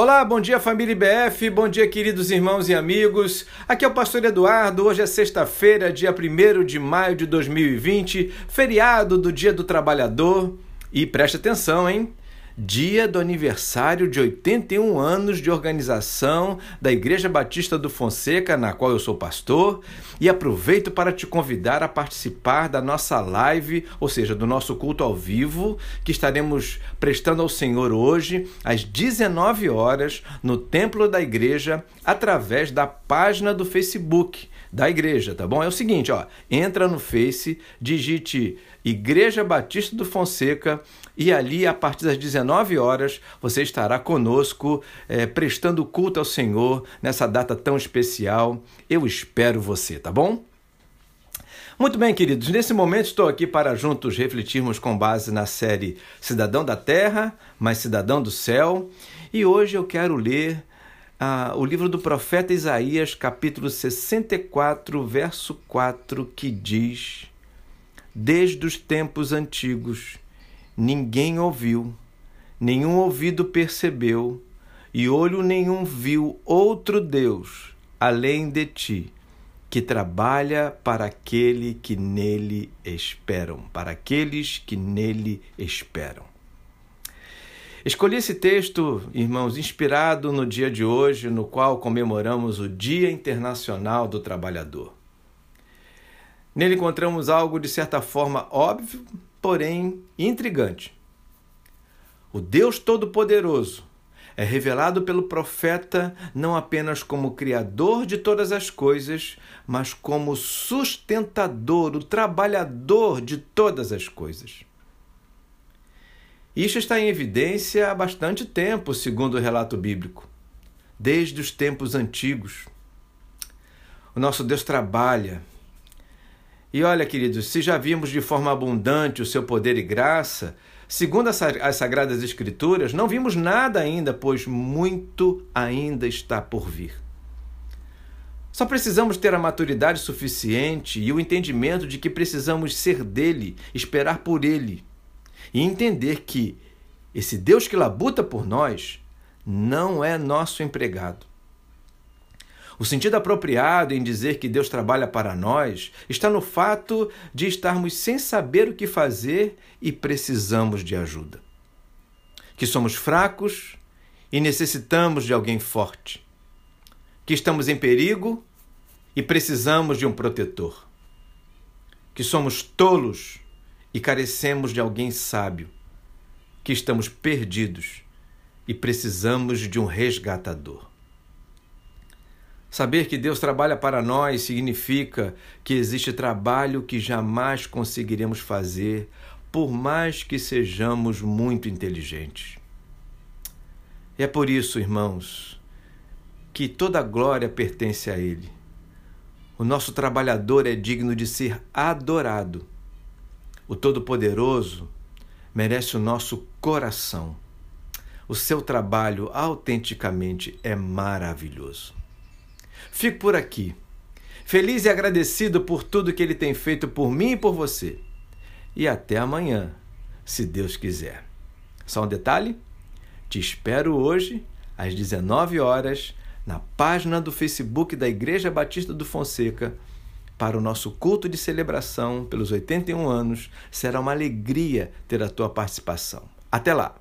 Olá, bom dia família IBF, bom dia queridos irmãos e amigos. Aqui é o pastor Eduardo. Hoje é sexta-feira, dia 1 de maio de 2020, feriado do Dia do Trabalhador. E preste atenção, hein? Dia do aniversário de 81 anos de organização da Igreja Batista do Fonseca, na qual eu sou pastor, e aproveito para te convidar a participar da nossa live, ou seja, do nosso culto ao vivo, que estaremos prestando ao Senhor hoje às 19 horas no templo da igreja através da página do Facebook da igreja, tá bom? É o seguinte, ó, entra no Face, digite Igreja Batista do Fonseca e ali a partir das 19 horas você estará conosco é, prestando culto ao Senhor nessa data tão especial. Eu espero você, tá bom? Muito bem, queridos, nesse momento estou aqui para juntos refletirmos com base na série Cidadão da Terra, mas Cidadão do Céu, e hoje eu quero ler ah, o livro do profeta Isaías, capítulo 64, verso 4, que diz: Desde os tempos antigos ninguém ouviu, nenhum ouvido percebeu, e olho nenhum viu outro Deus além de ti, que trabalha para aquele que nele esperam, para aqueles que nele esperam. Escolhi esse texto, irmãos, inspirado no dia de hoje, no qual comemoramos o Dia Internacional do Trabalhador. Nele encontramos algo de certa forma óbvio, porém intrigante. O Deus Todo-Poderoso é revelado pelo profeta não apenas como Criador de todas as coisas, mas como sustentador, o trabalhador de todas as coisas. Isso está em evidência há bastante tempo, segundo o relato bíblico, desde os tempos antigos. O nosso Deus trabalha. E olha, queridos, se já vimos de forma abundante o seu poder e graça, segundo as Sagradas Escrituras, não vimos nada ainda, pois muito ainda está por vir. Só precisamos ter a maturidade suficiente e o entendimento de que precisamos ser dele, esperar por ele e entender que esse Deus que labuta por nós não é nosso empregado. O sentido apropriado em dizer que Deus trabalha para nós está no fato de estarmos sem saber o que fazer e precisamos de ajuda. Que somos fracos e necessitamos de alguém forte. Que estamos em perigo e precisamos de um protetor. Que somos tolos e carecemos de alguém sábio, que estamos perdidos e precisamos de um resgatador. Saber que Deus trabalha para nós significa que existe trabalho que jamais conseguiremos fazer, por mais que sejamos muito inteligentes. É por isso, irmãos, que toda glória pertence a Ele. O nosso trabalhador é digno de ser adorado o Todo-Poderoso merece o nosso coração. O seu trabalho autenticamente é maravilhoso. Fico por aqui, feliz e agradecido por tudo que ele tem feito por mim e por você. E até amanhã, se Deus quiser. Só um detalhe: te espero hoje, às 19 horas, na página do Facebook da Igreja Batista do Fonseca para o nosso culto de celebração pelos 81 anos. Será uma alegria ter a tua participação. Até lá!